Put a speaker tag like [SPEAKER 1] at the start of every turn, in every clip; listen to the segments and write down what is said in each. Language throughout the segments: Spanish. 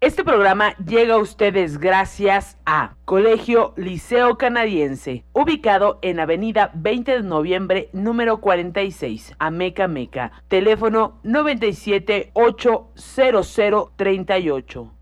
[SPEAKER 1] Este programa llega a ustedes gracias a Colegio Liceo Canadiense, ubicado en Avenida 20 de Noviembre, número 46, Ameca Meca. Teléfono 97 800 38.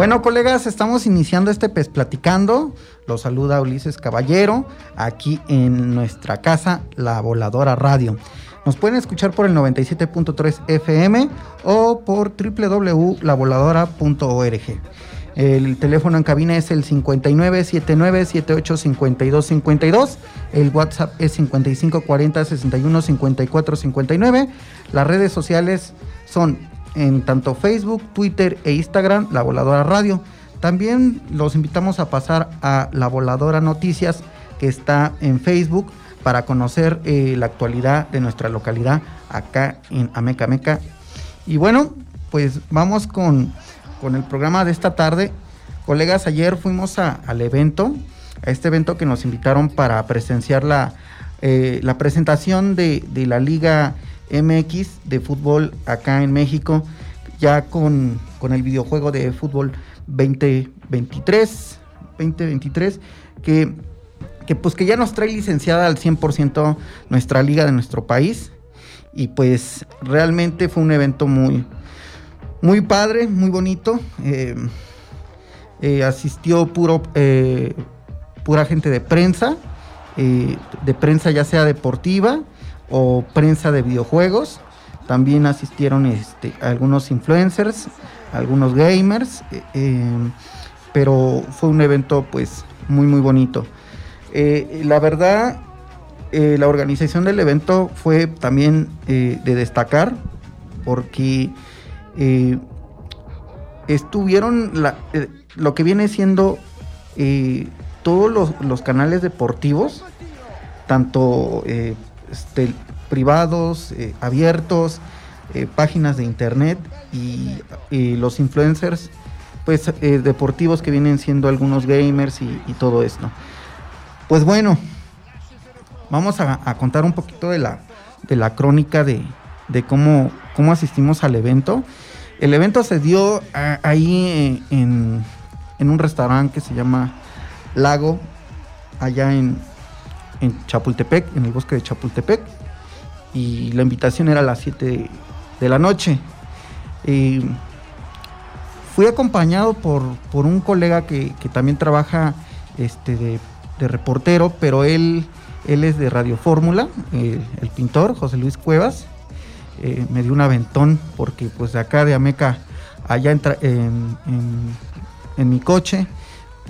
[SPEAKER 2] Bueno, colegas, estamos iniciando este PES Platicando. Los saluda Ulises Caballero, aquí en nuestra casa, La Voladora Radio. Nos pueden escuchar por el 97.3 FM o por www.lavoladora.org. El teléfono en cabina es el 5979785252. El WhatsApp es 5540615459. Las redes sociales son en tanto Facebook, Twitter e Instagram, La Voladora Radio. También los invitamos a pasar a La Voladora Noticias, que está en Facebook, para conocer eh, la actualidad de nuestra localidad acá en Ameca Meca. Y bueno, pues vamos con, el programa de esta tarde. Colegas, ayer fuimos al evento, a este evento que nos invitaron para presenciar la, eh, la presentación de, de la Liga MX de fútbol acá en México, ya con, el videojuego de fútbol 2023, 2023, que, que pues que ya nos trae licenciada al 100% nuestra liga de nuestro país. Y pues realmente fue un evento muy, muy padre, muy bonito. Eh, eh, asistió puro, eh, pura gente de prensa, de prensa ya sea deportiva, o prensa de videojuegos. También asistieron este, algunos influencers, algunos gamers, eh, em, pero fue un evento pues muy muy bonito. Eh, la verdad, eh, la organización del evento fue también de destacar porque estuvieron lo que viene siendo todos los, canales deportivos, tanto este, privados, eh, abiertos, eh, páginas de internet y, los influencers pues eh, deportivos que vienen siendo algunos gamers y, todo esto. Pues bueno, vamos a, contar un poquito de la, de la crónica de, cómo, cómo asistimos al evento. El evento se dio ahí en, en, un restaurante que se llama Lago, allá en, en Chapultepec, en el bosque de Chapultepec. Y la invitación era a las 7 de la noche. fui acompañado por, un colega que, también trabaja este, de, reportero, pero él, él es de Radio Fórmula, el pintor José Luis Cuevas. Eh, me dio un aventón porque pues de acá de Ameca, allá en, en mi coche,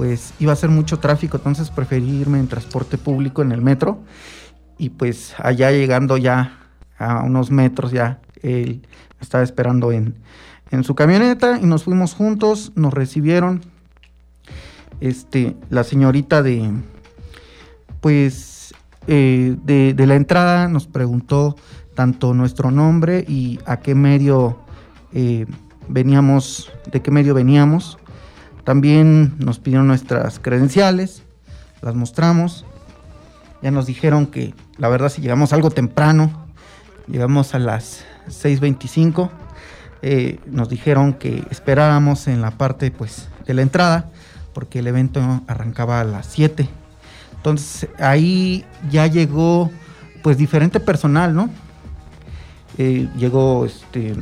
[SPEAKER 2] pues iba a ser mucho tráfico, entonces preferí irme en transporte público en el metro y pues allá llegando ya a unos metros ya él estaba esperando en, su camioneta y nos fuimos juntos, nos recibieron este la señorita de pues eh, de, la entrada nos preguntó tanto nuestro nombre y a qué medio eh, veníamos, de qué medio veníamos. También nos pidieron nuestras credenciales, las mostramos. Ya nos dijeron que la verdad si llegamos algo temprano, llegamos a las 6.25, eh, nos dijeron que esperáramos en la parte pues de la entrada, porque el evento arrancaba a las 7. Entonces ahí ya llegó pues diferente personal, ¿no? Eh, llegó este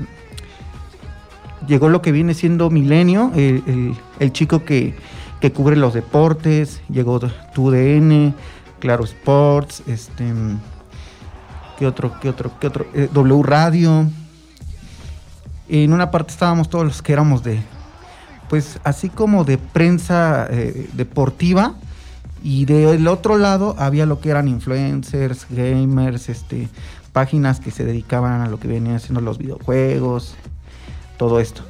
[SPEAKER 2] llegó lo que viene siendo Milenio, el, chico que, que, cubre los deportes, llegó TUDN, Claro Sports, este ¿qué otro, qué otro, qué otro? Eh, w Radio. En una parte estábamos todos los que éramos de, pues así como de prensa eh, deportiva, y del otro lado había lo que eran influencers, gamers, este, páginas que se dedicaban a lo que venían haciendo los videojuegos, todo esto.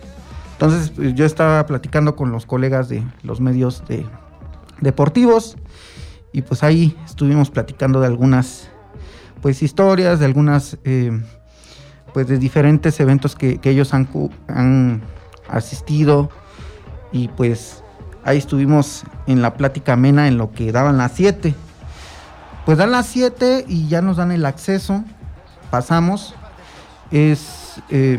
[SPEAKER 2] Entonces pues, yo estaba platicando con los colegas de los medios de, deportivos y pues ahí estuvimos platicando de algunas pues historias, de algunas eh, pues de diferentes eventos que, ellos han, han asistido y pues ahí estuvimos en la plática amena en lo que daban las 7. Pues dan las 7 y ya nos dan el acceso, pasamos, es eh,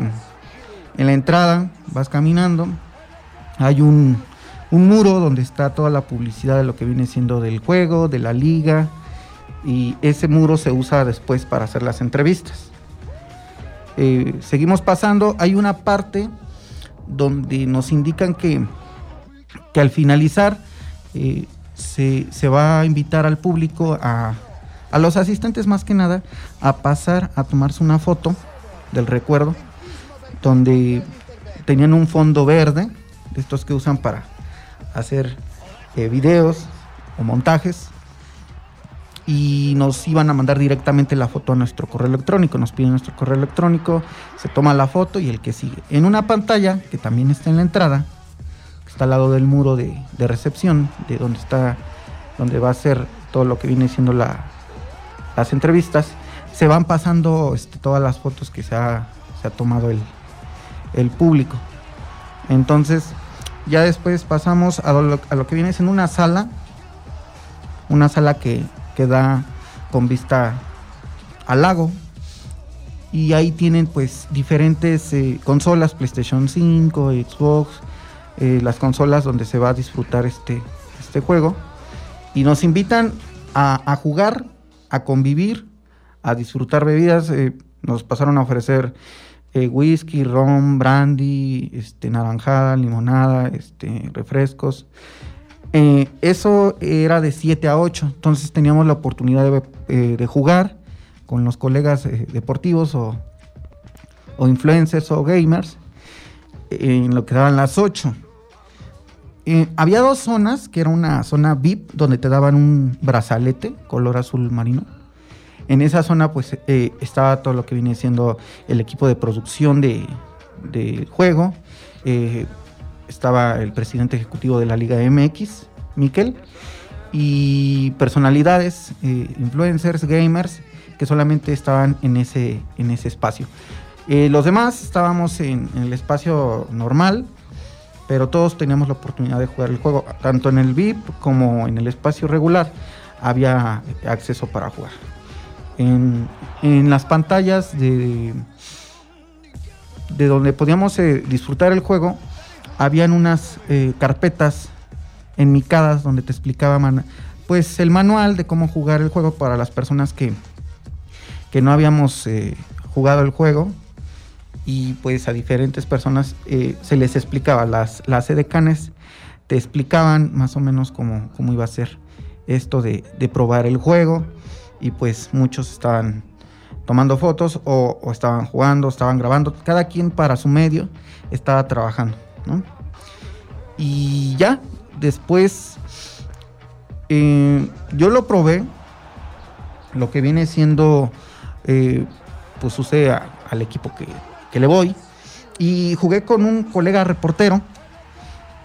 [SPEAKER 2] en la entrada, vas caminando, hay un, un muro donde está toda la publicidad de lo que viene siendo del juego, de la liga, y ese muro se usa después para hacer las entrevistas. Eh, seguimos pasando, hay una parte donde nos indican que que al finalizar eh, se, va a invitar al público, a, los asistentes más que nada, a pasar a tomarse una foto del recuerdo, donde tenían un fondo verde, de estos que usan para hacer eh, videos o montajes, y nos iban a mandar directamente la foto a nuestro correo electrónico. Nos piden nuestro correo electrónico, se toma la foto y el que sigue. En una pantalla, que también está en la entrada, al lado del muro de, recepción, de donde está, donde va a ser todo lo que viene siendo la, las entrevistas, se van pasando este, todas las fotos que se ha, tomado el, público. Entonces, ya después pasamos a lo, que viene siendo una sala, una sala que, que da con vista al lago. Y ahí tienen pues diferentes eh, consolas, PlayStation 5, Xbox, eh, las consolas donde se va a disfrutar este, este juego. Y nos invitan a, jugar, a convivir, a disfrutar bebidas. Eh, nos pasaron a ofrecer eh, whisky, ron, brandy, este, naranjada, limonada, este, refrescos. eso era de 7 a 8, entonces teníamos la oportunidad de, de jugar con los colegas deportivos o, o influencers o gamers en lo que daban las 8. Eh, había dos zonas, que era una zona VIP, donde te daban un brazalete color azul marino. En esa zona, pues, eh, estaba todo lo que viene siendo el equipo de producción del de juego. Eh, estaba el presidente ejecutivo de la Liga MX, Miquel, y personalidades, influencers, gamers, que solamente estaban en ese, en ese espacio. los demás estábamos en el espacio normal, pero todos teníamos la oportunidad de jugar el juego, tanto en el VIP como en el espacio regular había acceso para jugar. En, las pantallas de, de donde podíamos eh, disfrutar el juego, habían unas eh, carpetas enmicadas donde te explicaban pues el manual de cómo jugar el juego para las personas que, que no habíamos eh, jugado el juego. Y pues a diferentes personas eh, se les explicaba, las, las edecanes te explicaban más o menos cómo, cómo iba a ser esto de, probar el juego y pues muchos estaban tomando fotos o, estaban jugando, estaban grabando, cada quien para su medio estaba trabajando, Y ya, después eh, yo lo probé, lo que viene siendo, eh, pues usé al equipo que que le voy. Y jugué con un colega reportero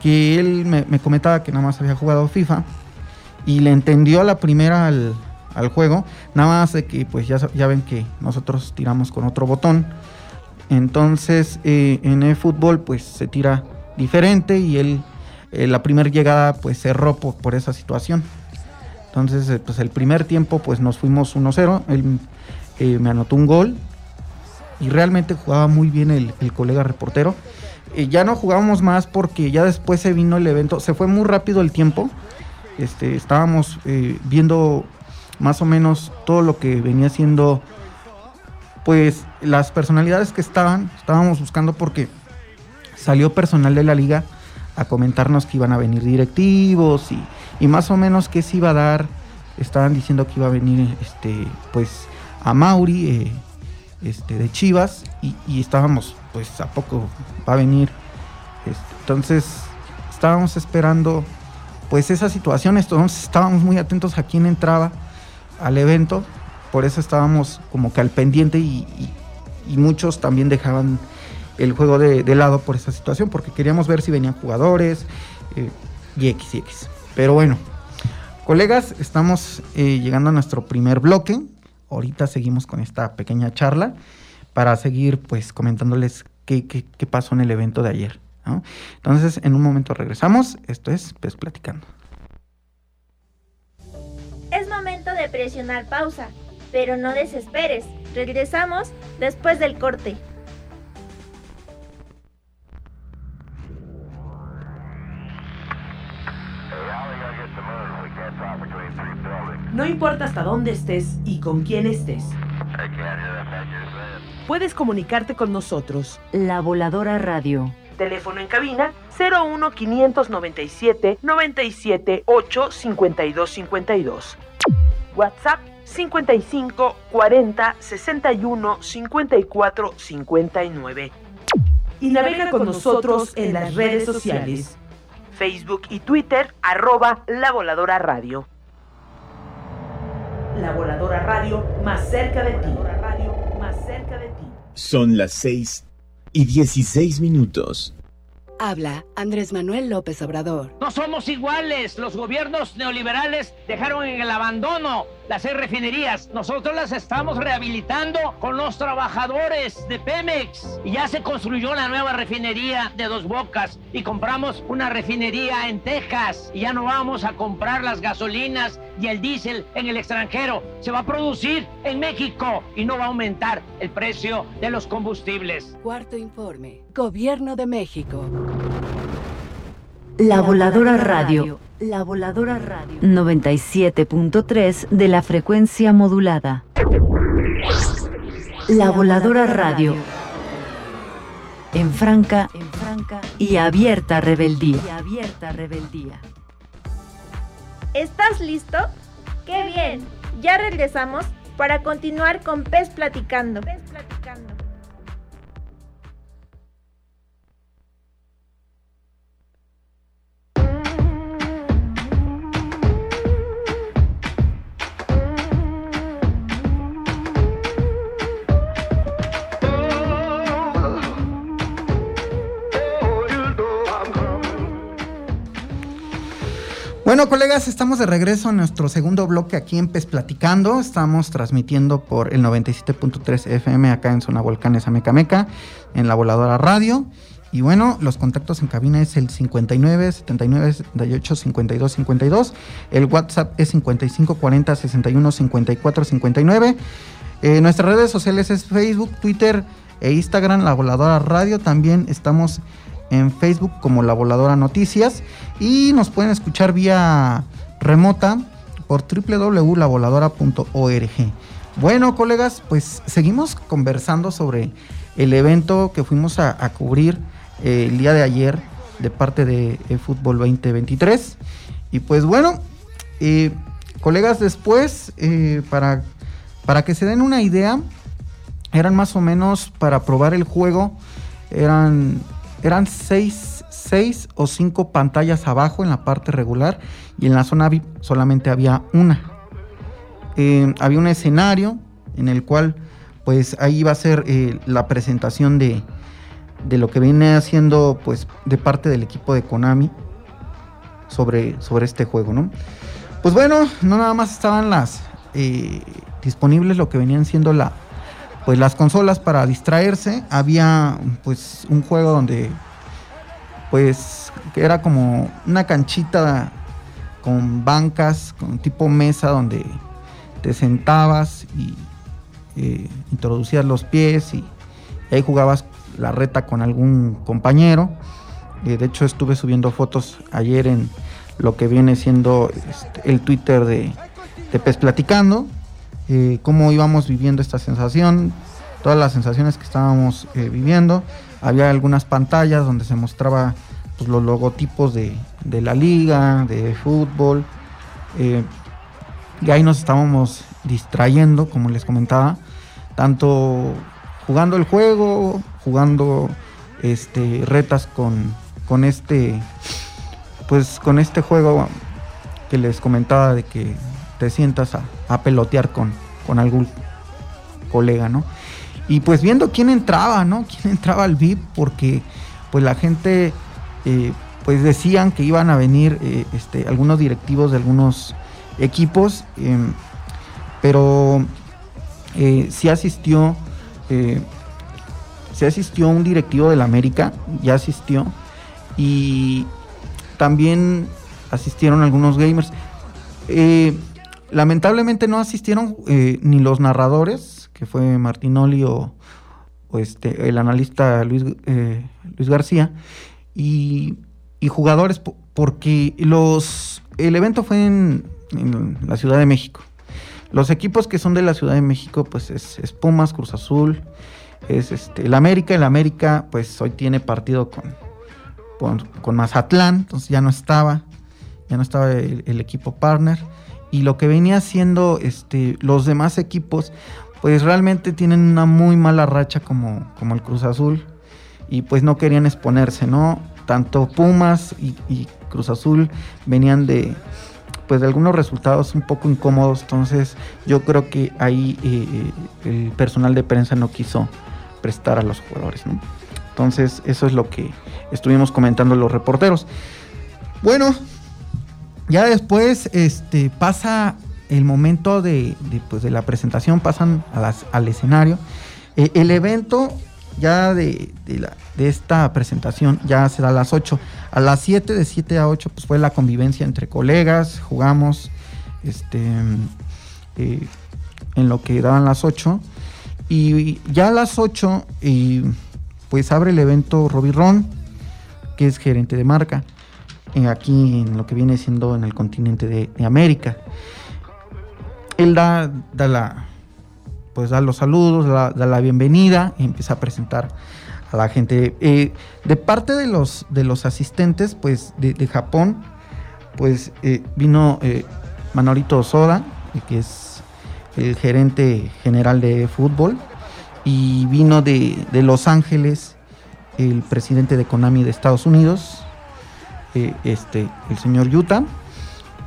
[SPEAKER 2] que él me, comentaba que nada más había jugado FIFA y le entendió a la primera al, juego, nada más de que pues ya, ya ven que nosotros tiramos con otro botón. Entonces eh, en el fútbol pues se tira diferente y él eh, la primera llegada pues cerró por, por esa situación. Entonces eh, pues el primer tiempo pues nos fuimos 1-0, él me anotó un gol y realmente jugaba muy bien el, colega reportero. Eh, ya no jugábamos más porque ya después se vino el evento, se fue muy rápido el tiempo este, estábamos eh, viendo más o menos todo lo que venía siendo pues las personalidades que estaban, estábamos buscando porque salió personal de la liga a comentarnos que iban a venir directivos y, y más o menos qué se iba a dar. Estaban diciendo que iba a venir este pues a Mauri eh, este, de Chivas y, estábamos pues a poco va a venir. Este, entonces estábamos esperando pues esa situación, entonces estábamos muy atentos a quién entraba al evento, por eso estábamos como que al pendiente y, muchos también dejaban el juego de, lado por esa situación, porque queríamos ver si venían jugadores eh, y X y X. Pero bueno, colegas, estamos eh, llegando a nuestro primer bloque. Ahorita seguimos con esta pequeña charla para seguir pues comentándoles qué, pasó en el evento de ayer. Entonces, en un momento regresamos. Esto es Pues Platicando.
[SPEAKER 3] Momento de presionar pausa, pero no desesperes. Regresamos después del corte.
[SPEAKER 1] No importa hasta dónde estés y con quién estés. Puedes comunicarte con nosotros.
[SPEAKER 4] La Voladora Radio.
[SPEAKER 1] Teléfono en cabina 01 597 97 8 52 52. WhatsApp 55 40 61 54 59. Y navega con nosotros en las redes sociales. Facebook y Twitter, arroba La Voladora Radio. La Voladora Radio, más cerca de ti. Radio, más cerca de ti.
[SPEAKER 5] Son las 6 y 16 minutos.
[SPEAKER 6] Habla Andrés Manuel López Obrador.
[SPEAKER 7] No somos iguales. Los gobiernos neoliberales dejaron en el abandono las seis refinerías. Nosotros las estamos rehabilitando con los trabajadores de Pemex. Y ya se construyó la nueva refinería de Dos Bocas. Y compramos una refinería en Texas. Y ya no vamos a comprar las gasolinas y el diésel en el extranjero. Se va a producir en México y no va a aumentar el precio de los combustibles.
[SPEAKER 6] Cuarto informe. Gobierno de México.
[SPEAKER 4] La Voladora Radio. La Voladora Radio. 97.3 de la frecuencia modulada. La Voladora Radio. En franca, en franca y abierta rebeldía. Y abierta rebeldía.
[SPEAKER 3] ¿Estás listo? ¡Qué bien! Ya regresamos para continuar con Pez Platicando. Pez Platicando.
[SPEAKER 2] Bueno, colegas, estamos de regreso en nuestro segundo bloque aquí en Pez Platicando. Estamos transmitiendo por el 97.3 FM acá en Zona Volcanes Amecameca, en la Voladora Radio. Y bueno, los contactos en cabina es el 59 79 78 52 52. El WhatsApp es 55 40 61 54 59. Eh, nuestras redes sociales es Facebook, Twitter e Instagram, La Voladora Radio. También estamos en Facebook como La Voladora Noticias y nos pueden escuchar vía remota por www.lavoladora.org. Bueno, colegas, pues seguimos conversando sobre el evento que fuimos a, cubrir eh, el día de ayer de parte de eh, Fútbol 2023. Y pues bueno, eh, colegas, después, para, para que se den una idea, eran más o menos para probar el juego, eran eran seis, seis, o cinco pantallas abajo en la parte regular y en la zona VIP solamente había una. Eh, había un escenario en el cual pues ahí iba a ser eh, la presentación de, de, lo que viene haciendo pues de parte del equipo de Konami sobre, sobre este juego, ¿no? Pues bueno, no nada más estaban las eh, disponibles lo que venían siendo la, pues las consolas para distraerse. Había pues un juego donde pues era como una canchita con bancas, con tipo mesa donde te sentabas y eh, introducías los pies y, y, ahí jugabas la reta con algún compañero. Eh, de hecho estuve subiendo fotos ayer en lo que viene siendo este, el Twitter de, de Pez Platicando, eh, cómo íbamos viviendo esta sensación, todas las sensaciones que estábamos eh, viviendo. Había algunas pantallas donde se mostraba pues, los logotipos de, de la liga, de fútbol. eh, y ahí nos estábamos distrayendo, como les comentaba, tanto jugando el juego, jugando este retas con, con este pues con este juego que les comentaba de que te sientas a, a pelotear con, con algún colega, ¿no? Y pues viendo quién entraba, ¿no? Quién entraba al VIP, porque pues la gente eh, pues decían que iban a venir eh, este, algunos directivos de algunos equipos, eh, pero eh, sí asistió, sí asistió un directivo del América, ya asistió, y también asistieron algunos gamers. Lamentablemente no asistieron eh, ni los narradores, que fue Martinoli o, o este, el analista Luis, eh, Luis García, y, jugadores, po- porque los, el evento fue en, la Ciudad de México. Los equipos que son de la Ciudad de México, pues es, Pumas, Cruz Azul, es este, el América. El América, pues hoy tiene partido con, con, Mazatlán, entonces ya no estaba, ya no estaba el equipo partner. Y lo que venía siendo este, los demás equipos, pues realmente tienen una muy mala racha como, como el Cruz Azul. Y pues no querían exponerse, ¿no? Tanto Pumas y, Cruz Azul venían de, pues de algunos resultados un poco incómodos. Entonces yo creo que ahí eh, el personal de prensa no quiso prestar a los jugadores, ¿no? Entonces eso es lo que estuvimos comentando los reporteros. Bueno, ya después este, pasa el momento de, de, pues, de la presentación, pasan a las- al escenario. Eh, el evento ya de, de la- de esta presentación ya será a las 8. A las 7, de 7 a 8, pues fue la convivencia entre colegas, jugamos este, eh, en lo que daban las 8. Y ya a las 8, eh, pues abre el evento Robbie Ron, que es gerente de marca, eh, aquí en lo que viene siendo en el continente de, América. Él da, da la, pues da los saludos, da, la bienvenida y empieza a presentar a la gente. Eh, de parte de los, de los asistentes, pues de, Japón, pues eh, vino Manolito Soda, eh, que es el gerente general de fútbol, y vino de, de Los Ángeles el presidente de Konami de Estados Unidos, eh, este, el señor Yuta,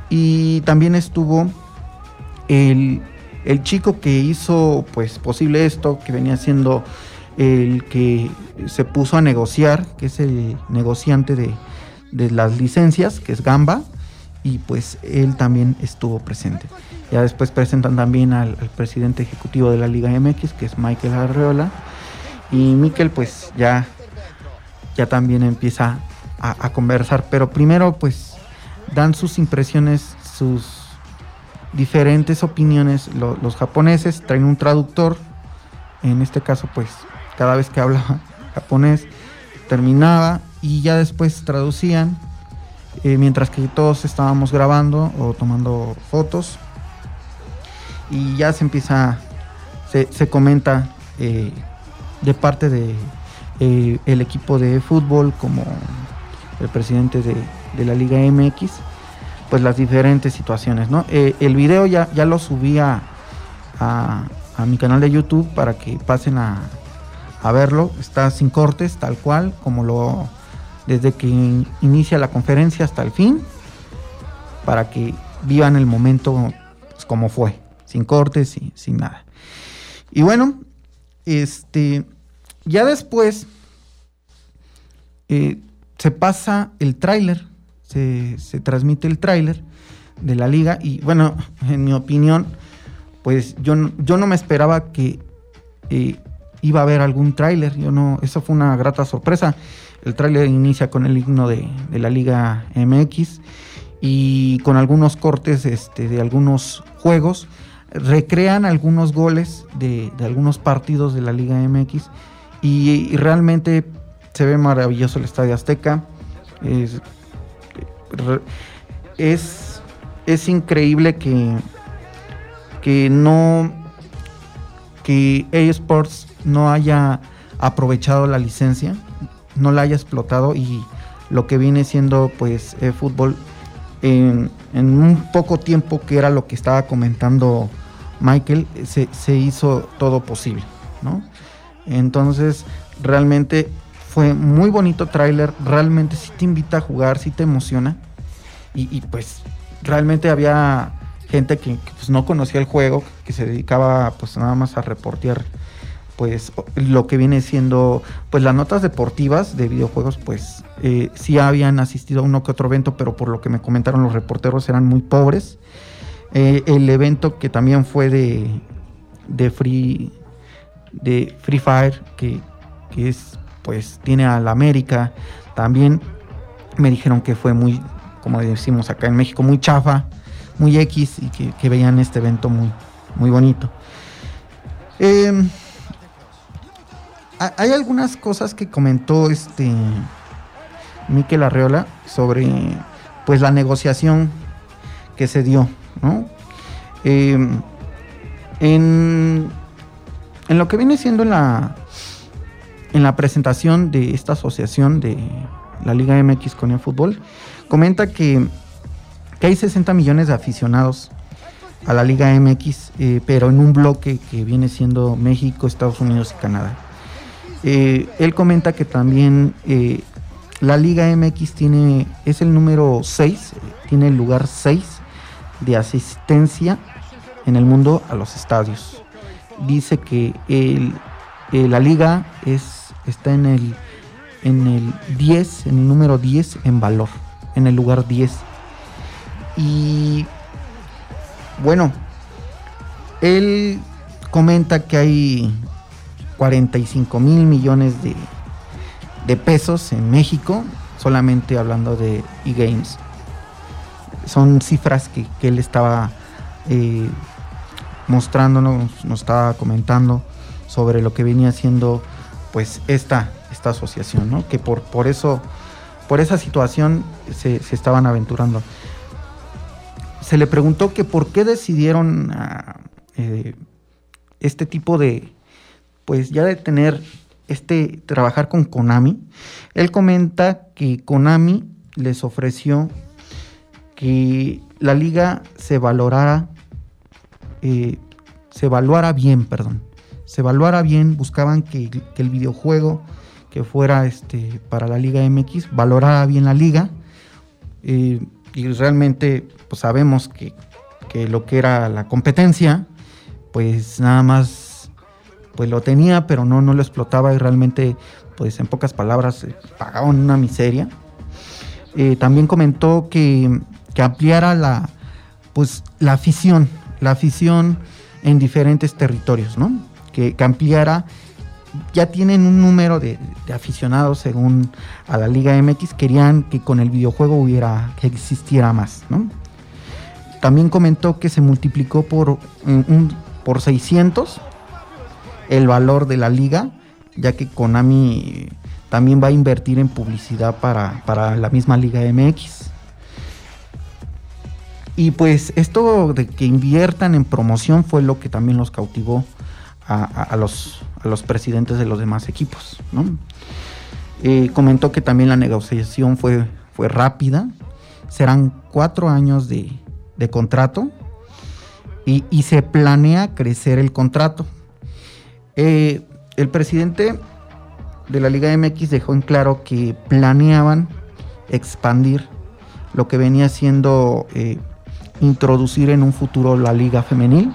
[SPEAKER 2] y también estuvo el, el chico que hizo pues posible esto, que venía siendo el que se puso a negociar, que es el negociante de, de las licencias, que es Gamba, y pues él también estuvo presente. Ya después presentan también al, al presidente ejecutivo de la Liga MX, que es Michael Arreola, y Miquel pues ya, ya también empieza a, conversar, pero primero pues dan sus impresiones, sus diferentes opiniones. Lo- los japoneses traen un traductor, en este caso pues cada vez que hablaba japonés terminaba y ya después traducían, eh, mientras que todos estábamos grabando o tomando fotos y ya se empieza, se, se comenta eh, de parte de eh, el equipo de fútbol como el presidente de, de la Liga MX, pues las diferentes situaciones, ¿no? Eh, el video ya, ya lo subí a, a- mi canal de YouTube para que pasen a, a verlo. Está sin cortes, tal cual, como lo desde que in- inicia la conferencia hasta el fin, para que vivan el momento pues, como fue, sin cortes y sin nada. Y bueno, este, ya después eh, se pasa el tráiler, se, se transmite el tráiler de la liga y bueno, en mi opinión, pues yo, yo no me esperaba que eh, iba a haber algún tráiler, yo no, eso fue una grata sorpresa. El tráiler inicia con el himno de, de la Liga MX y con algunos cortes este, de algunos juegos. Recrean algunos goles de, de algunos partidos de la Liga MX y realmente se ve maravilloso el Estadio Azteca. Es- es increíble que, que no que eSports no haya aprovechado la licencia, no la haya explotado y lo que viene siendo pues eh, fútbol en, en un poco tiempo que era lo que estaba comentando Michael, se, se hizo todo posible, ¿no? Entonces, realmente fue muy bonito tráiler, realmente sí te invita a jugar, sí te emociona. Y, pues realmente había gente que, que, pues, no conocía el juego, que se dedicaba pues nada más a reportear pues lo que viene siendo pues las notas deportivas de videojuegos pues eh, sí habían asistido a uno que otro evento pero por lo que me comentaron los reporteros eran muy pobres eh, el evento que también fue de de free de free fire que, que es pues tiene a la América también me dijeron que fue muy como decimos acá en México muy chafa muy X y que, que veían este evento muy muy bonito eh, hay algunas cosas que comentó este Miquel Arreola sobre pues la negociación que se dio, ¿no? Eh, en, en, lo que viene siendo en la en la presentación de esta asociación de la Liga MX con el fútbol, comenta que, hay 60 millones de aficionados a la Liga MX, eh, pero en un bloque que viene siendo México, Estados Unidos y Canadá. Eh, él comenta que también eh, la Liga MX tiene, es el número 6, tiene el lugar 6 de asistencia en el mundo a los estadios. Dice que la liga es, está en el, en el 10, en el número 10 en valor, en el lugar 10. Y bueno, él comenta que hay 45 mil millones de, de, pesos en México, solamente hablando de e-games. Son cifras que, que él estaba eh, mostrándonos, nos estaba comentando sobre lo que venía haciendo pues esta, esta asociación, ¿no? que por, por eso, por esa situación se, se estaban aventurando. Se le preguntó que por qué decidieron uh, eh, este tipo de, pues ya de tener este trabajar con Konami, él comenta que Konami les ofreció que la liga se valorara, eh, se evaluara bien, perdón, se evaluara bien, buscaban que, el videojuego que fuera este para la Liga MX valorara bien la liga eh, y realmente pues sabemos que, que lo que era la competencia pues nada más pues lo tenía, pero no, no lo explotaba y realmente, pues en pocas palabras, pagaban una miseria. Eh, también comentó que, que, ampliara la, pues, la afición, la afición en diferentes territorios, ¿no? Que, que ampliara, ya tienen un número de, aficionados según a la Liga MX, querían que con el videojuego hubiera, que existiera más, ¿no? También comentó que se multiplicó por, un, por 600 el valor de la liga, ya que Konami también va a invertir en publicidad para, para la misma Liga MX. Y pues esto de que inviertan en promoción fue lo que también los cautivó a, los, a los presidentes de los demás equipos. ¿no? Eh, comentó que también la negociación fue, fue rápida. Serán cuatro años de, de contrato y, y, se planea crecer el contrato. Eh, el presidente de la Liga MX dejó en claro que planeaban expandir lo que venía siendo eh, introducir en un futuro la Liga Femenil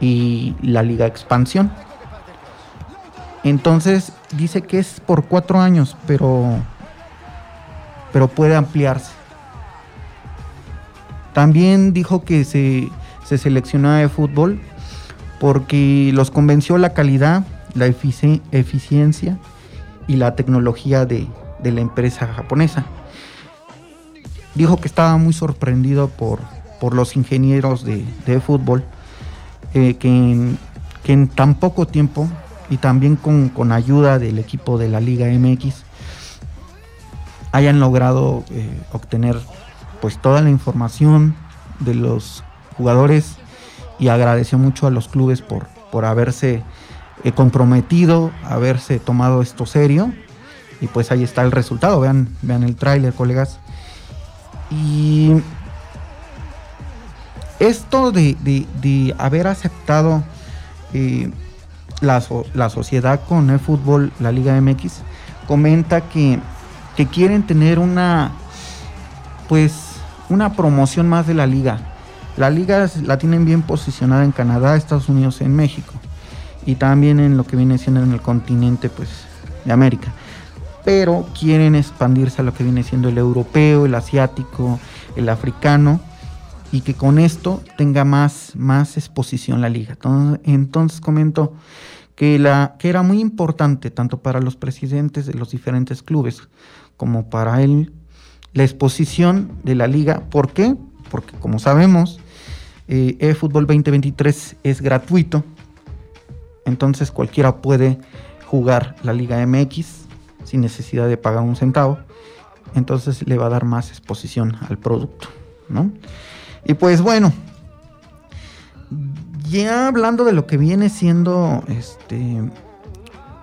[SPEAKER 2] y la Liga Expansión. Entonces dice que es por cuatro años, pero, pero puede ampliarse. También dijo que se, se seleccionaba de fútbol porque los convenció la calidad, la efici eficiencia y la tecnología de, de, la empresa japonesa. Dijo que estaba muy sorprendido por, por los ingenieros de, de fútbol, que, en, tan poco tiempo y también con, con, ayuda del equipo de la Liga MX hayan logrado eh, obtener pues toda la información de los jugadores y agradeció mucho a los clubes por, por haberse eh, comprometido, haberse tomado esto serio. Y pues ahí está el resultado. Vean, vean el tráiler, colegas. Y esto de, de- de haber aceptado eh, la, la sociedad con el fútbol, la Liga MX, comenta que, que quieren tener una pues una promoción más de la liga. La liga la tienen bien posicionada en Canadá, Estados Unidos, en México y también en lo que viene siendo en el continente pues de América. Pero quieren expandirse a lo que viene siendo el europeo, el asiático, el africano y que con esto tenga más, más exposición la liga. Entonces, entonces comento que, la, que era muy importante tanto para los presidentes de los diferentes clubes como para él la exposición de la liga. ¿Por qué? Porque como sabemos, eh, eFootball 2023 es gratuito, entonces cualquiera puede jugar la Liga MX sin necesidad de pagar un centavo, entonces le va a dar más exposición al producto, ¿no? Y pues bueno, ya hablando de lo que viene siendo este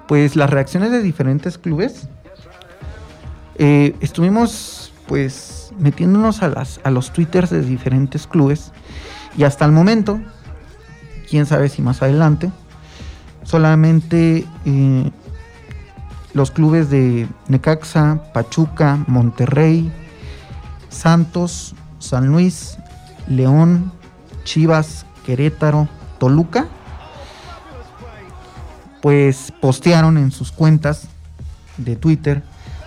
[SPEAKER 2] pues las reacciones de diferentes clubes eh, estuvimos pues metiéndonos a las a los twitters de diferentes clubes y hasta el momento quién sabe si más adelante solamente eh, los clubes de Necaxa, Pachuca, Monterrey, Santos, San Luis, León, Chivas, Querétaro, Toluca, pues postearon en sus cuentas de Twitter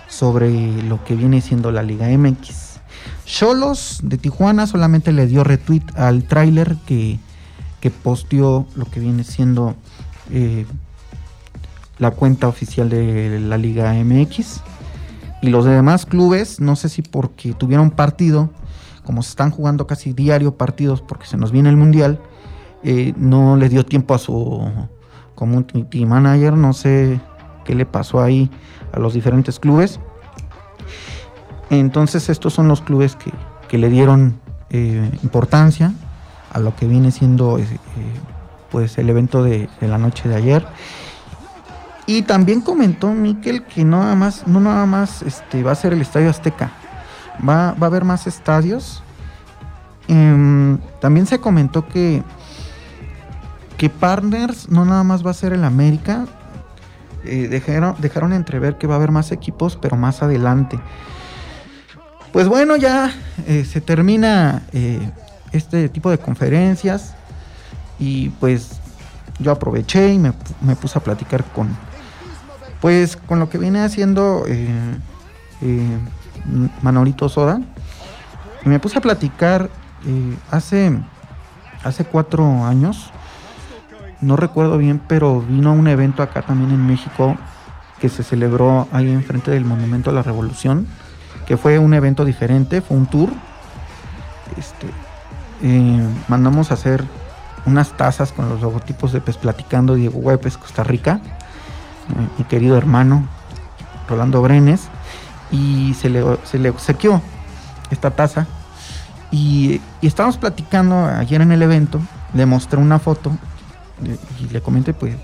[SPEAKER 2] sobre lo que viene siendo la Liga MX. Cholos de Tijuana solamente le dio retweet al tráiler que, que posteó lo que viene siendo eh, la cuenta oficial de la Liga MX. Y los demás clubes, no sé si porque tuvieron partido, como se están jugando casi diario partidos porque se nos viene el Mundial, eh, no le dio tiempo a su community manager, no sé qué le pasó ahí a los diferentes clubes. Entonces estos son los clubes que, que le dieron eh, importancia a lo que viene siendo eh, pues el evento de, de la noche de ayer. Y también comentó Miquel que no nada más, no nada más este, va a ser el Estadio Azteca. Va, va a haber más estadios. Em, también se comentó que, que Partners no nada más va a ser el América. Eh, dejaron, dejaron entrever que va a haber más equipos, pero más adelante. Pues bueno, ya eh, se termina eh, este tipo de conferencias. Y pues yo aproveché y me, puse a platicar con, pues con lo que viene haciendo Manolito Soda. Me puse a platicar eh, hace, hace cuatro años. No recuerdo bien, pero vino a un evento acá también en México que se celebró ahí enfrente del Monumento a la Revolución. Que fue un evento diferente, fue un tour. Este, eh, mandamos a hacer unas tazas con los logotipos de Pez Platicando Diego Huepes, Costa Rica eh, mi querido hermano Rolando Brenes, y se le, se le obsequió esta taza. Y, y estábamos platicando ayer en el evento, le mostré una foto y le comenté pues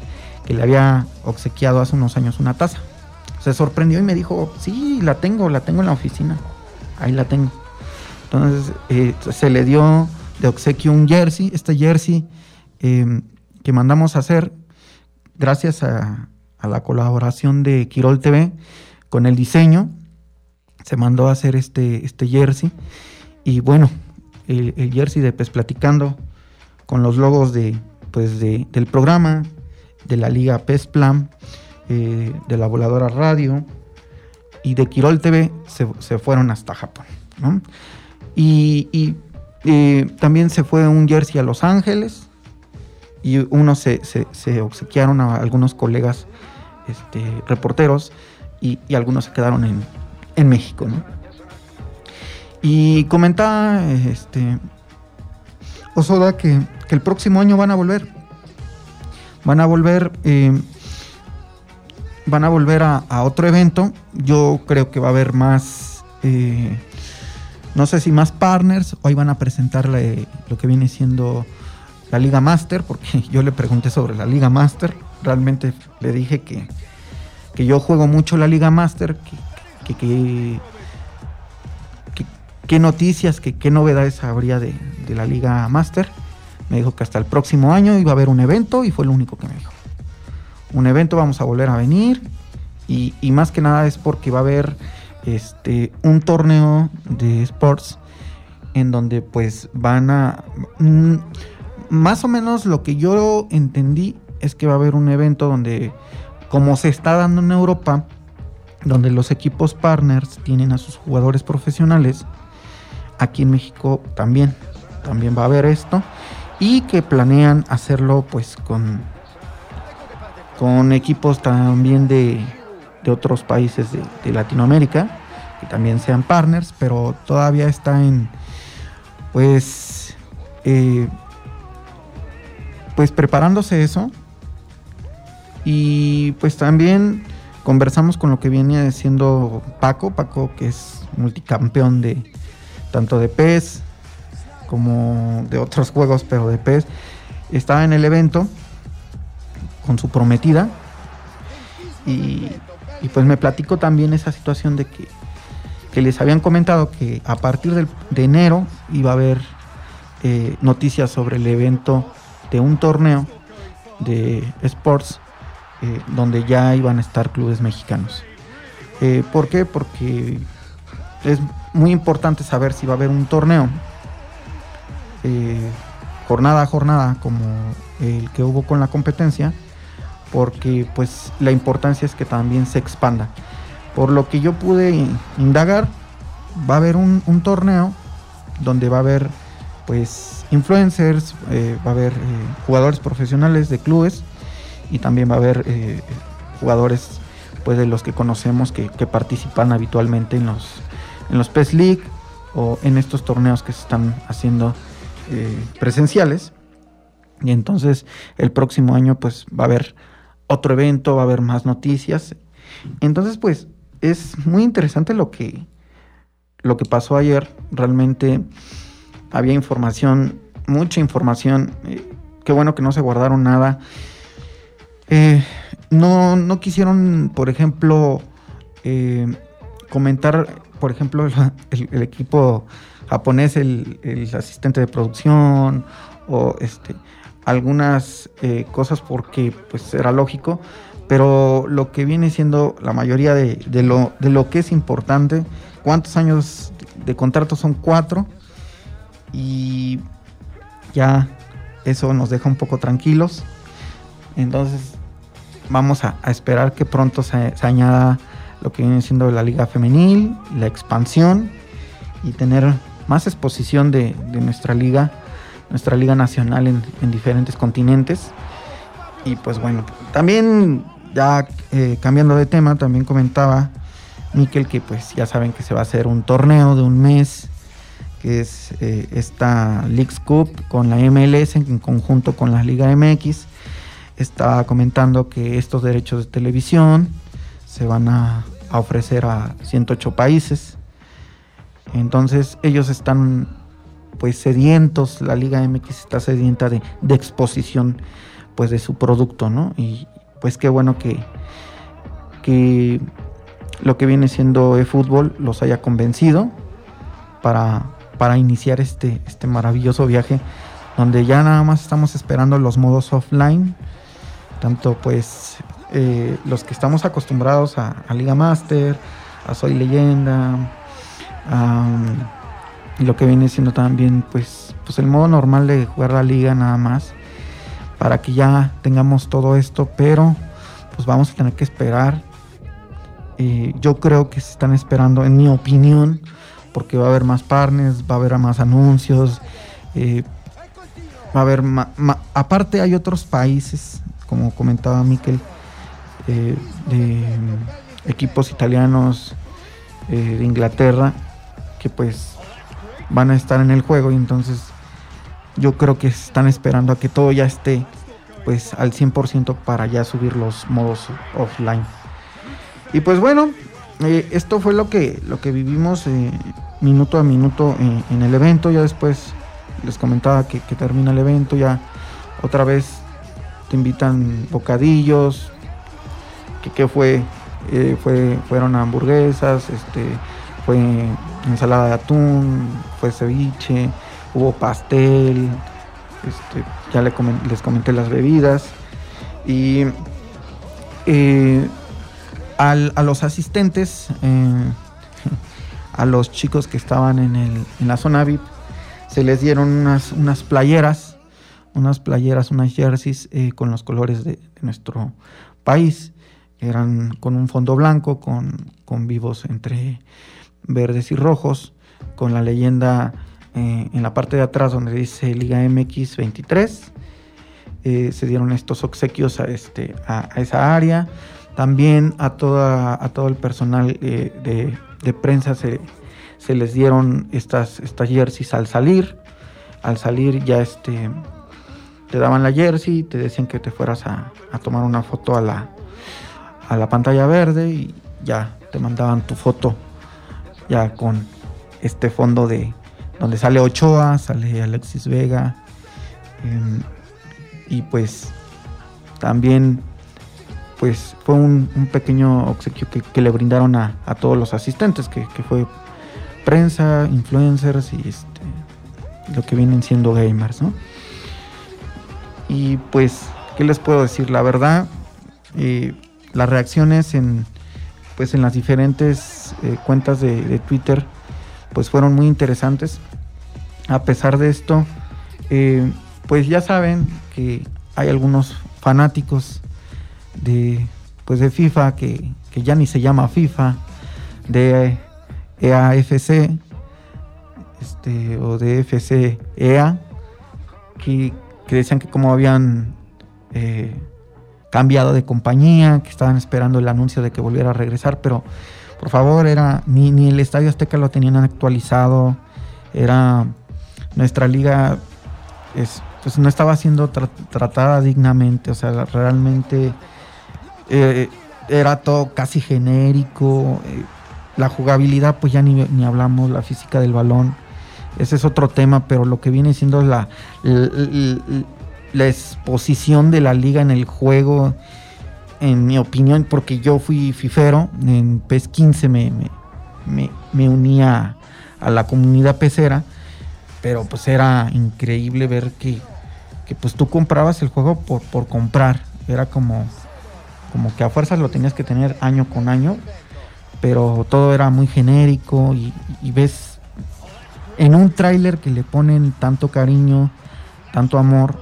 [SPEAKER 2] que le había obsequiado hace unos años una taza. Se sorprendió y me dijo, sí, la tengo, la tengo en la oficina, ahí la tengo. Entonces eh, se le dio de obsequio un jersey, este jersey eh, que mandamos a hacer gracias a la colaboración de Quirol TV con el diseño. Se mandó a hacer este, este jersey. Y bueno, el, jersey de Pez Platicando con los logos de, pues de, del programa, de la Liga Pez Plan, eh, de la Voladora Radio y de Quirol TV se, se fueron hasta Japón. Y, y eh, también se fue un jersey a Los Ángeles y unos se, se, se obsequiaron a algunos colegas este, reporteros y, y, algunos se quedaron en, en México. ¿no? Y comentaba este, Osoda que, el próximo año van a volver. Van a volver. Eh, van a volver a, otro evento. Yo creo que va a haber más. Eh, no sé si más partners, hoy van a presentar lo que viene siendo la Liga Master, porque yo le pregunté sobre la Liga Master, realmente le dije que, que yo juego mucho la Liga Master, que, qué noticias, que, qué novedades habría de, de la Liga Master. Me dijo que hasta el próximo año iba a haber un evento y fue lo único que me dijo. Un evento vamos a volver a venir y, y más que nada es porque va a haber este, un torneo de sports en donde pues van a... Mm, más o menos lo que yo entendí es que va a haber un evento donde, como se está dando en Europa, donde los equipos partners tienen a sus jugadores profesionales, aquí en México también, también va a haber esto, y que planean hacerlo pues con, con equipos también de, de otros países de, Latinoamérica, que también sean partners, pero todavía está en, pues, eh, pues preparándose eso. Y pues también conversamos con lo que viene siendo Paco, Paco que es multicampeón de tanto de PES como de otros juegos, pero de PES. Estaba en el evento con su prometida y, pues me platicó también esa situación de que, que les habían comentado que a partir de enero iba a haber eh, noticias sobre el evento de un torneo de sports eh, donde ya iban a estar clubes mexicanos. Eh, ¿Por qué? Porque es muy importante saber si va a haber un torneo jornada a jornada como el que hubo con la competencia porque pues la importancia es que también se expanda. Por lo que yo pude indagar, va a haber un, torneo donde va a haber pues influencers, eh, va a haber eh, jugadores profesionales de clubes y también va a haber eh, jugadores pues de los que conocemos que, participan habitualmente en los en los PES League o en estos torneos que se están haciendo presenciales y entonces el próximo año pues va a haber otro evento, va a haber más noticias. Entonces, pues, es muy interesante lo que, lo que pasó ayer. Realmente había información, mucha información. Eh, qué bueno que no se guardaron nada. Eh, no, no quisieron, por ejemplo, eh, comentar, por ejemplo, el, equipo japonés, el, asistente de producción, o este, algunas eh, cosas porque pues era lógico, pero lo que viene siendo la mayoría de lo que es importante, cuántos años de contrato son cuatro y ya eso nos deja un poco tranquilos. Entonces vamos a, esperar que pronto se, añada lo que viene siendo la liga femenil, la expansión y tener más exposición de, nuestra liga nuestra liga nacional en, diferentes continentes. Y pues bueno, también ya eh, cambiando de tema, también comentaba Miquel que pues ya saben que se va a hacer un torneo de un mes, que es eh, esta Leagues Cup con la MLS en conjunto con la Liga MX. Estaba comentando que estos derechos de televisión se van a, ofrecer a 108 países. Entonces ellos están pues sedientos, la Liga MX está sedienta de, exposición pues de su producto, ¿no? Y pues qué bueno que, que lo que viene siendo eFootball los haya convencido para, para iniciar este, este maravilloso viaje donde ya nada más estamos esperando los modos offline, tanto pues eh, los que estamos acostumbrados a, Liga Master, a Soy Leyenda, y lo que viene siendo también pues, pues el modo normal de jugar la liga nada más para que ya tengamos todo esto pero pues vamos a tener que esperar. Eh, yo creo que se están esperando en mi opinión porque va a haber más partners va a haber más anuncios eh, va a haber aparte hay otros países como comentaba Miquel eh, de equipos italianos de Inglaterra que pues van a estar en el juego y entonces yo creo que están esperando a que todo ya esté pues al 100% para ya subir los modos offline. Y pues bueno, eh, esto fue lo que, lo que vivimos eh, minuto a minuto en, el evento. Ya después les comentaba que termina el evento, ya otra vez invitan bocadillos, que, eh, fue, fueron hamburguesas, este, fue ensalada de atún, fue ceviche, hubo pastel, este, ya le comen- les comenté las bebidas. Y eh, al- a los asistentes, eh, a los chicos que estaban en, el, en la zona VIP, se les dieron unas, unas playeras, unas playeras, unas jerseys eh, con los colores de, nuestro país. Eran con un fondo blanco, con, con vivos entre verdes y rojos, con la leyenda eh, en la parte de atrás donde dice Liga MX 23. Eh, se dieron estos obsequios a, este, a, esa área. También a, toda, a todo el personal de, de prensa se, se les dieron estas, estas jerseys al salir. Al salir ya este, te daban la jersey, te decían que te fueras a, a tomar una foto a la, a la pantalla verde y ya te mandaban tu foto ya con este fondo de donde sale Ochoa, sale Alexis Vega em, y pues también pues fue un, un pequeño obsequio que, que le brindaron a, a todos los asistentes que, que fue prensa, influencers y este lo que vienen siendo gamers, ¿no? Y pues, ¿qué les puedo decir? La verdad, eh, las reacciones en, pues, en las diferentes eh, cuentas de, Twitter, pues fueron muy interesantes. A pesar de esto, eh, pues ya saben que hay algunos fanáticos de, pues de FIFA que, que ya ni se llama FIFA, de EAFC, este, o de FC EA, que, decían que como habían eh, cambiado de compañía, que estaban esperando el anuncio de que volviera a regresar, pero por favor, era ni, ni el Estadio Azteca lo tenían actualizado, era nuestra liga es, pues no estaba siendo tra- tratada dignamente, o sea, realmente eh, era todo casi genérico, eh, la jugabilidad pues ya ni, ni hablamos, la física del balón, ese es otro tema, pero lo que viene siendo la, la exposición de la liga en el juego, en mi opinión, porque yo fui fifero, en PES 15 me, me, me, unía a la comunidad pecera, pero pues era increíble ver que, que pues tú comprabas el juego por, por comprar, era como, como que a fuerzas lo tenías que tener año con año, pero todo era muy genérico y ves en un tráiler que le ponen tanto cariño, tanto amor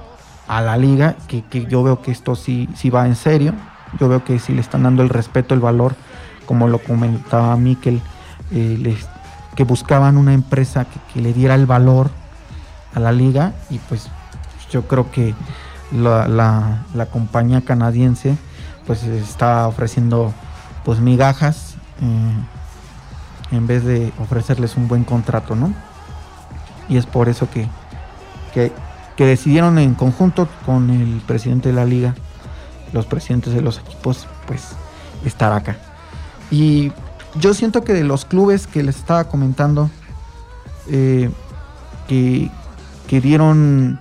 [SPEAKER 2] a la liga, que, yo veo que esto sí, sí va en serio, yo veo que sí le están dando el respeto, el valor, como lo comentaba Miquel, eh, que buscaban una empresa que, le diera el valor a la liga y pues yo creo que la, la- la compañía canadiense pues está ofreciendo pues migajas eh, en vez de ofrecerles un buen contrato, ¿no? Y es por eso que, que, decidieron en conjunto con el presidente de la liga, los presidentes de los equipos, pues estar acá. Y yo siento que de los clubes que les estaba comentando, eh, que, que dieron,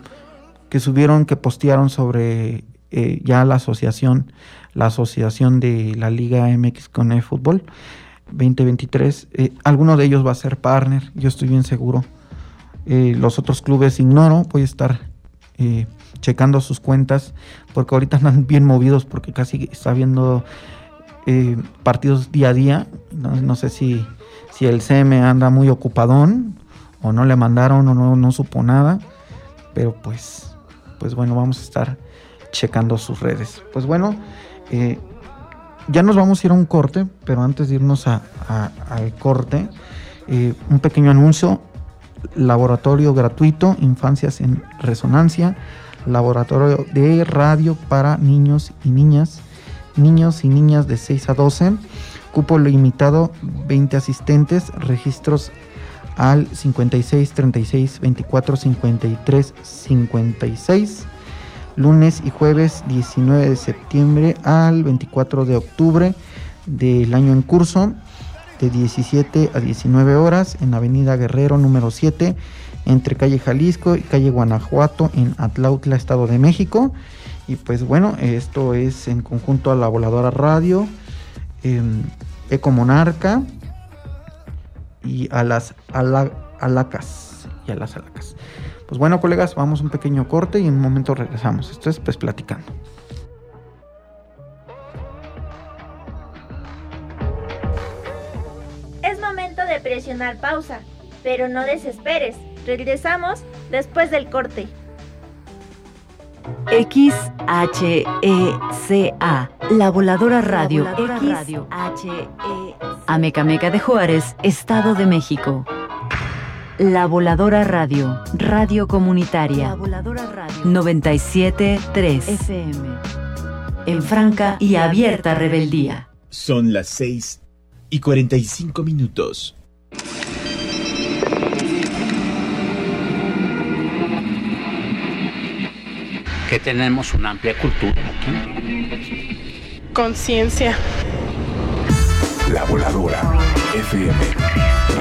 [SPEAKER 2] que subieron, que postearon sobre eh, ya la asociación, la asociación de la Liga MX con el fútbol 2023, eh, alguno de ellos va a ser partner, yo estoy bien seguro. Eh, los otros clubes ignoro, voy a estar eh, checando sus cuentas porque ahorita andan bien movidos porque casi está viendo eh, partidos día a día. No, no sé si, si el CM anda muy ocupadón o no le mandaron o no, no supo nada. Pero pues, pues bueno, vamos a estar checando sus redes. Pues bueno, ya nos vamos a ir a un corte, pero antes de irnos a- a- al corte, un pequeño anuncio. Laboratorio gratuito, Infancias en Resonancia, laboratorio de radio para niños y niñas, niños y niñas de 6 a 12, cupo limitado 20 asistentes, registros al 56 36 24 53 56 lunes y jueves 19 de septiembre al 24 de octubre del año en curso de 17 a 19 horas en Avenida Guerrero número 7 entre calle Jalisco y calle Guanajuato en Atlautla, Estado de México. Y pues bueno, esto es en conjunto a la Voladora Radio, eh, Eco Monarca y a las ala, alacas. Y a las alacas. Pues bueno, colegas, vamos a un pequeño corte y en un momento regresamos. Esto es pues platicando.
[SPEAKER 3] De presionar pausa, pero no desesperes. Regresamos después del corte.
[SPEAKER 4] XHECA, La Voladora Radio. XHECA. Amecameca de Juárez, Estado de México. La Voladora Radio, Radio Comunitaria. La Voladora Radio. 97.3 FM. En franca y abierta rebeldía.
[SPEAKER 5] Son las 6 y 45 minutos.
[SPEAKER 8] Que tenemos una amplia cultura aquí.
[SPEAKER 9] Conciencia.
[SPEAKER 10] La Voladora. FM.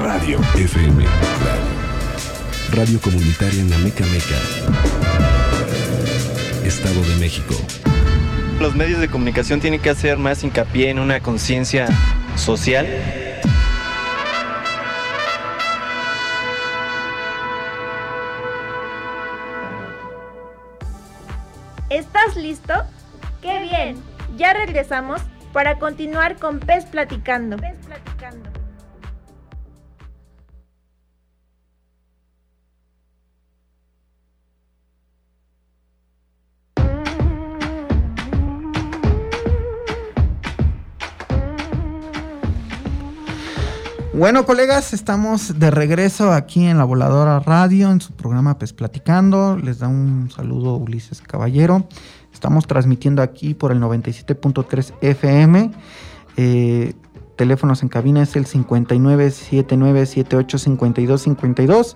[SPEAKER 10] Radio. FM. Radio. Radio Comunitaria en Ameca Meca. Estado de México.
[SPEAKER 11] Los medios de comunicación tienen que hacer más hincapié en una conciencia social.
[SPEAKER 3] Listo? ¡Qué bien! Ya regresamos para continuar con Pez Platicando. Pez Platicando.
[SPEAKER 2] Bueno, colegas, estamos de regreso aquí en la Voladora Radio, en su programa Pes Platicando. Les da un saludo Ulises Caballero. Estamos transmitiendo aquí por el 97.3 FM. Eh, teléfonos en cabina es el 5979785252.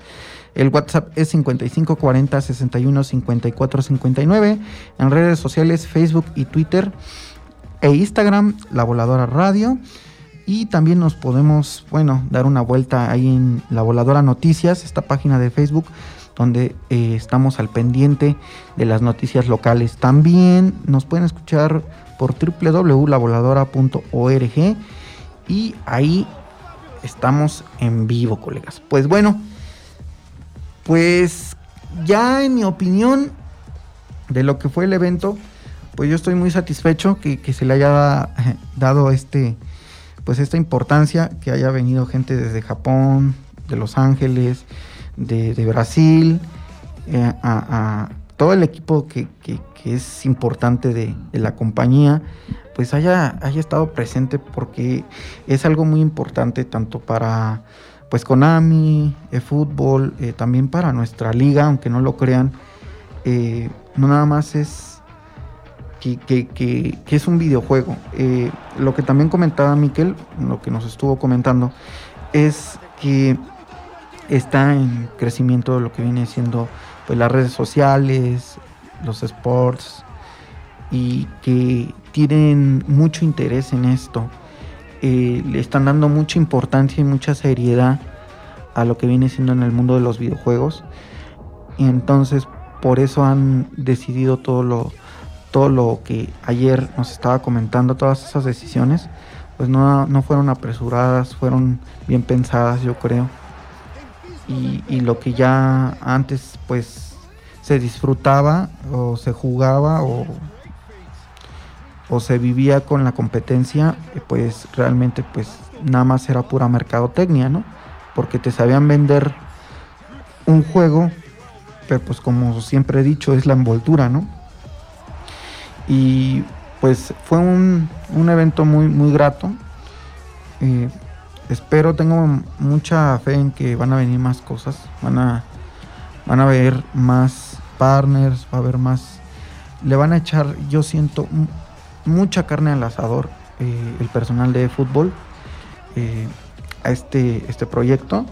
[SPEAKER 2] El WhatsApp es 5540 61 54 59. En redes sociales Facebook y Twitter e Instagram, La Voladora Radio. Y también nos podemos, bueno, dar una vuelta ahí en La Voladora Noticias, esta página de Facebook, donde eh, estamos al pendiente de las noticias locales. También nos pueden escuchar por www.lavoladora.org y ahí estamos en vivo, colegas. Pues bueno, pues ya en mi opinión de lo que fue el evento, pues yo estoy muy satisfecho que, que se le haya dado este pues esta importancia que haya venido gente desde Japón, de Los Ángeles, de, Brasil, eh, a, todo el equipo que, que, es importante de, la compañía, pues haya, haya estado presente porque es algo muy importante tanto para pues Konami, eFootball, eh, también para nuestra liga, aunque no lo crean, eh, no nada más es que, que, que, es un videojuego. Eh, lo que también comentaba Miquel, lo que nos estuvo comentando, es que está en crecimiento lo que viene siendo pues, las redes sociales, los sports, y que tienen mucho interés en esto. Eh, le están dando mucha importancia y mucha seriedad a lo que viene siendo en el mundo de los videojuegos. Y entonces por eso han decidido todo lo, todo lo que ayer nos estaba comentando, todas esas decisiones, pues no, no fueron apresuradas, fueron bien pensadas, yo creo. Y, lo que ya antes pues se disfrutaba o se jugaba o, o se vivía con la competencia, pues realmente pues nada más era pura mercadotecnia, ¿no? Porque te sabían vender un juego, pero pues como siempre he dicho, es la envoltura, ¿no? Y pues fue un, un evento muy, muy grato. Eh, espero, tengo mucha fe en que van a venir más cosas. Van a, van a haber más partners, va a haber más. Le van a echar, yo siento, mucha carne al asador eh, el personal de fútbol eh, a este, este proyecto.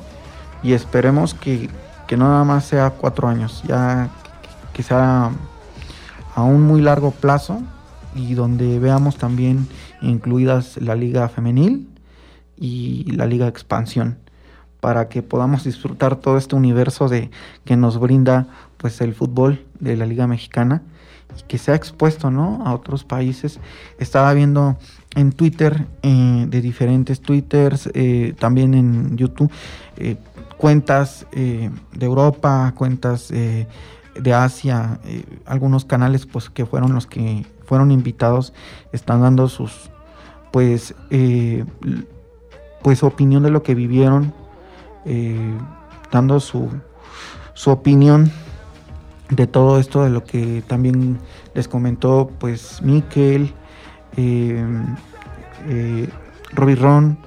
[SPEAKER 2] Y esperemos que, que no nada más sea cuatro años, ya que, que sea a un muy largo plazo y donde veamos también incluidas la liga femenil, y la Liga Expansión para que podamos disfrutar todo este universo de que nos brinda pues el fútbol de la Liga Mexicana y que sea expuesto ¿no? a otros países. Estaba viendo en Twitter, eh, de diferentes Twitters, eh, también en YouTube, eh, cuentas de Europa, cuentas de Asia, algunos canales pues que fueron los que fueron invitados, están dando sus pues pues opinión de lo que vivieron, dando su, su opinión de todo esto, de lo que también les comentó pues Miquel, eh, eh, Robbie Ron.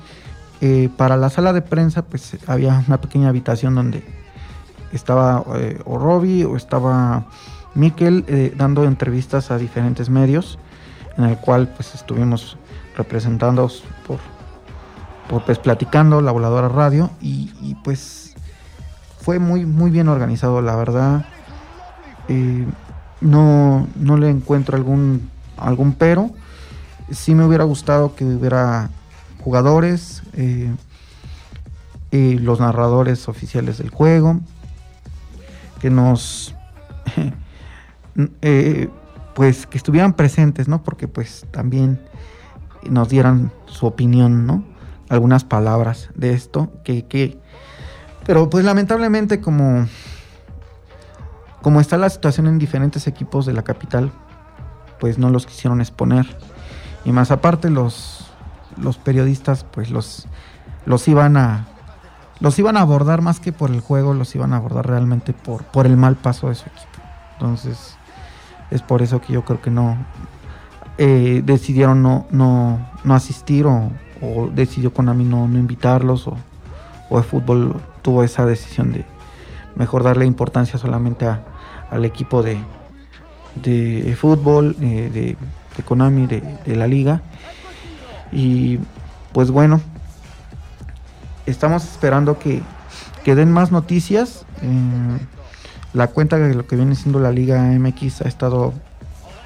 [SPEAKER 2] Eh, para la sala de prensa pues había una pequeña habitación donde estaba eh, o Robbie o estaba Miquel dando entrevistas a diferentes medios en el cual pues estuvimos representados por, por pues platicando la voladora radio y, pues fue muy muy bien organizado la verdad eh, no, no le encuentro algún, algún pero. Sí me hubiera gustado que hubiera jugadores, eh, los narradores oficiales del juego, que nos, eh, pues que estuvieran presentes, ¿no? Porque pues también nos dieran su opinión, ¿no? Algunas palabras de esto, que, que pero pues lamentablemente como como está la situación en diferentes equipos de la capital, pues no los quisieron exponer. Y más aparte los, los periodistas pues los, los iban a los iban a abordar más que por el juego, los iban a abordar realmente por, por el mal paso de su equipo. Entonces, es por eso que yo creo que no eh, decidieron no, no, no asistir o, o, decidió Konami no, no invitarlos o, o el fútbol tuvo esa decisión de mejor darle importancia solamente a, al equipo de, de fútbol eh, de, Konami de, de, la liga. Y pues bueno estamos esperando que, que den más noticias. Eh, la cuenta de lo que viene siendo la liga MX ha estado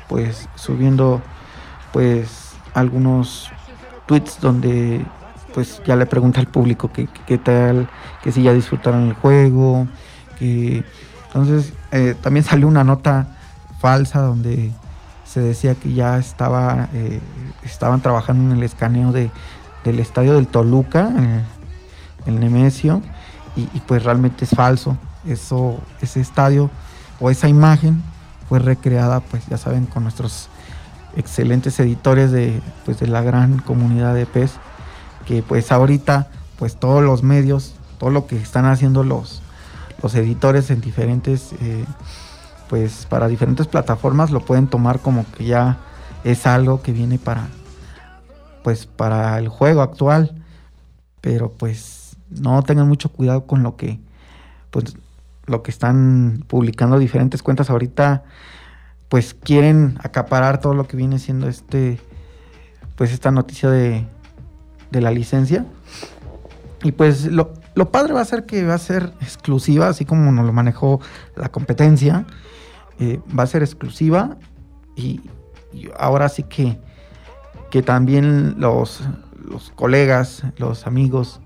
[SPEAKER 2] pues subiendo pues algunos tweets donde pues ya le pregunta al público qué que, tal, que si ya disfrutaron el juego, que entonces eh, también salió una nota falsa donde se decía que ya estaba eh, estaban trabajando en el escaneo de, del estadio del Toluca, eh, el Nemesio, y, y, pues realmente es falso. Eso, ese estadio o esa imagen fue recreada, pues ya saben, con nuestros excelentes editores de, pues, de la gran comunidad de PES, que pues ahorita, pues todos los medios, todo lo que están haciendo los, los editores en diferentes, eh, pues para diferentes plataformas lo pueden tomar como que ya es algo que viene para, pues para el juego actual, pero pues no tengan mucho cuidado con lo que, pues lo que están publicando diferentes cuentas. Ahorita, pues quieren acaparar todo lo que viene siendo este, pues esta noticia de, de la licencia. Y pues lo, lo padre va a ser que va a ser exclusiva, así como nos lo manejó la competencia. Eh, va a ser exclusiva y, y, ahora sí que, que también los, los colegas, los amigos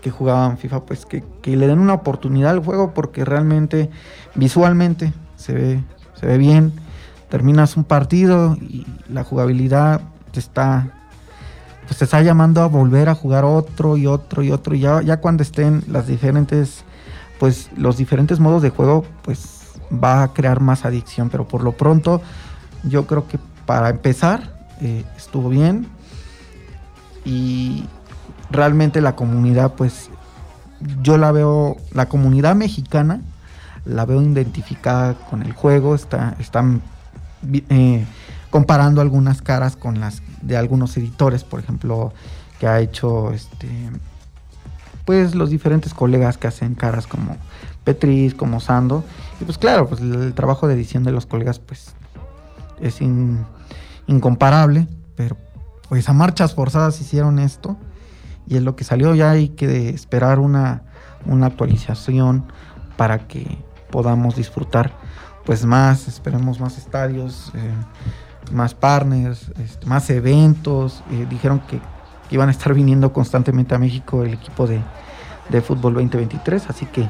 [SPEAKER 2] que jugaban FIFA, pues que, que, le den una oportunidad al juego porque realmente visualmente se ve, se ve bien. Terminas un partido y la jugabilidad está pues te está llamando a volver a jugar otro y otro y otro. Y ya, ya cuando estén las diferentes, pues los diferentes modos de juego, pues va a crear más adicción. Pero por lo pronto, yo creo que para empezar, eh, estuvo bien. Y realmente la comunidad, pues yo la veo, la comunidad mexicana, la veo identificada con el juego, está, están eh, comparando algunas caras con las de algunos editores, por ejemplo, que ha hecho este pues los diferentes colegas que hacen caras como Petris, como Sando. Y pues claro, pues el trabajo de edición de los colegas pues es in, incomparable, pero pues a marchas forzadas hicieron esto y es lo que salió ya hay que esperar una, una actualización para que podamos disfrutar pues más, esperemos más estadios, eh, más partners, este, más eventos. Dijeron que, que iban a estar viniendo constantemente a México el equipo de, de fútbol 2023, así que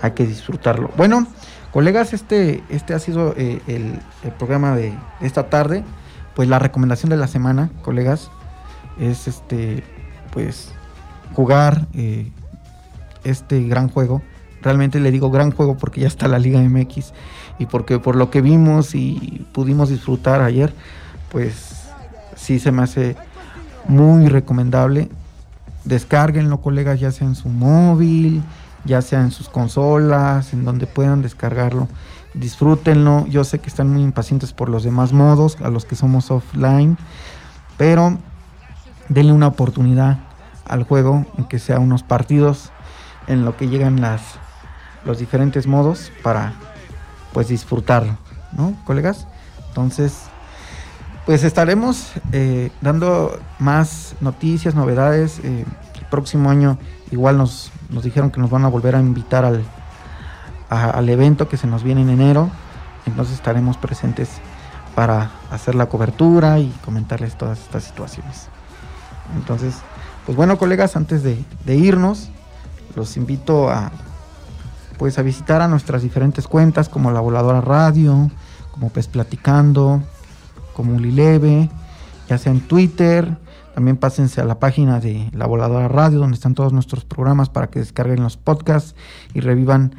[SPEAKER 2] hay que disfrutarlo. Bueno, colegas, este, este ha sido eh, el, el programa de esta tarde. Pues la recomendación de la semana, colegas, es este, pues jugar eh, este gran juego. Realmente le digo gran juego porque ya está la Liga MX y porque por lo que vimos y pudimos disfrutar ayer, pues sí se me hace muy recomendable. Descárguenlo, colegas, ya sea en su móvil, ya sea en sus consolas, en donde puedan descargarlo. Disfrútenlo. Yo sé que están muy impacientes por los demás modos, a los que somos offline, pero denle una oportunidad al juego, en que sea unos partidos en lo que llegan las los diferentes modos para pues disfrutarlo, ¿no, colegas? Entonces, pues estaremos eh, dando más noticias, novedades. Eh, el próximo año igual nos, nos dijeron que nos van a volver a invitar al, al evento que se nos viene en enero. Entonces estaremos presentes para hacer la cobertura y comentarles todas estas situaciones. Entonces, pues bueno, colegas, antes de irnos, los invito a pues a visitar a nuestras diferentes cuentas como La Voladora Radio, como Pez Platicando, como Ulileve, ya sea en Twitter, también pásense a la página de La Voladora Radio donde están todos nuestros programas para que descarguen los podcasts y revivan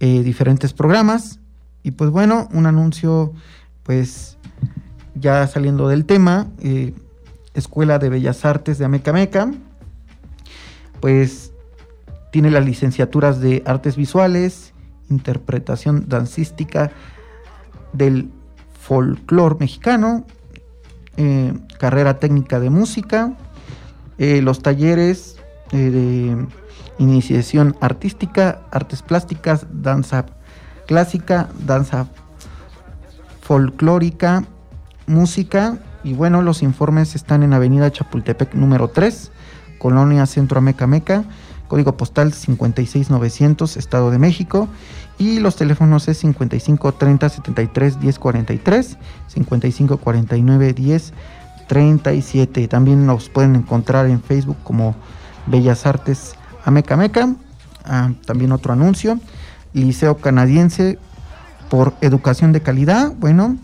[SPEAKER 2] eh, diferentes programas. Y pues bueno, un anuncio pues ya saliendo del tema, eh, Escuela de Bellas Artes de Ameca Meca, pues tiene las licenciaturas de Artes Visuales, Interpretación Dancística del Folclor Mexicano, eh, Carrera Técnica de Música, eh, los talleres eh, de Iniciación Artística, Artes Plásticas, Danza Clásica, Danza Folclórica, Música. Y bueno, los informes están en Avenida Chapultepec número 3, Colonia Centro Ameca Meca, código postal 56900, Estado de México. Y los teléfonos es 55 30 73 10 43, 55 49 10 37. También nos pueden encontrar en Facebook como Bellas Artes Ameca Meca. Ah, también otro anuncio. Liceo Canadiense por Educación de Calidad. Bueno,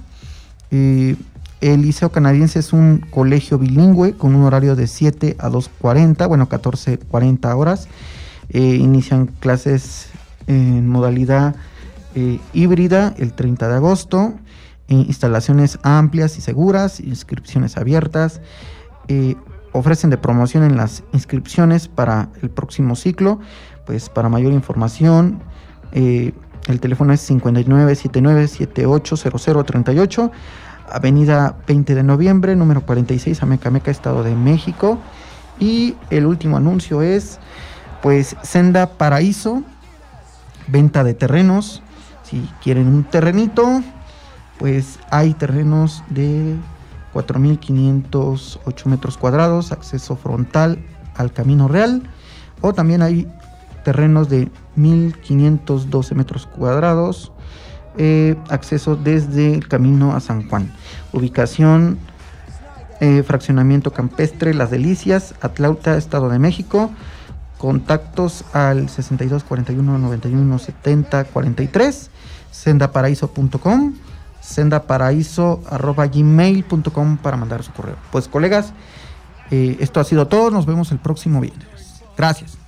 [SPEAKER 2] eh, el Liceo Canadiense es un colegio bilingüe con un horario de 7 a 2.40, bueno, 14.40 horas. Eh, inician clases en modalidad eh, híbrida el 30 de agosto. Eh, instalaciones amplias y seguras, inscripciones abiertas. Ofrecen de promoción en las inscripciones para el próximo ciclo. Pues para mayor información, el teléfono es 5979780038. Avenida 20 de noviembre, número 46, Amecameca, Estado de México. Y el último anuncio es, pues, Senda Paraíso, venta de terrenos. Si quieren un terrenito, pues hay terrenos de 4.508 metros cuadrados, acceso frontal al Camino Real. O también hay terrenos de 1.512 metros cuadrados, eh, acceso desde el camino a San Juan. Ubicación, eh, fraccionamiento campestre Las Delicias, Atlauta, Estado de México. Contactos al 62 41 91 70 43, sendaparaíso.com, sendaparaíso arroba gmail.com para mandar su correo. Pues colegas, eh, esto ha sido todo. Nos vemos el próximo viernes. Gracias.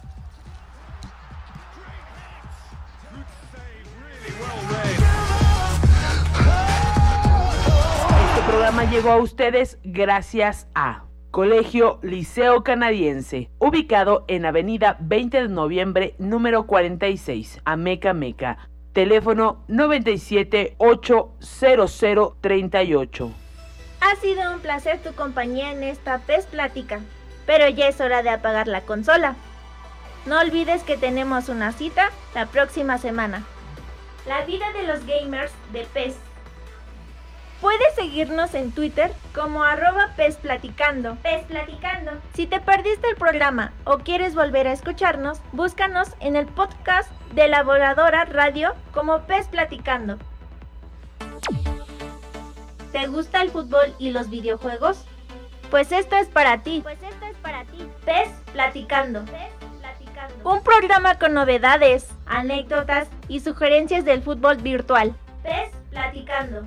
[SPEAKER 1] Llegó a ustedes gracias a Colegio Liceo Canadiense, ubicado en Avenida 20 de Noviembre, número 46, Ameca Meca. Teléfono 97 800 38.
[SPEAKER 3] Ha sido un placer tu compañía en esta PES Plática, pero ya es hora de apagar la consola. No olvides que tenemos una cita la próxima semana. La vida de los gamers de PES. Puedes seguirnos en Twitter como arroba PES Platicando. PES Platicando. Si te perdiste el programa o quieres volver a escucharnos, búscanos en el podcast de la Voladora Radio como PES Platicando. ¿Te gusta el fútbol y los videojuegos? Pues esto es para ti. Pues esto es para ti. PES Platicando. Un programa con novedades, anécdotas y sugerencias del fútbol virtual. PES Platicando.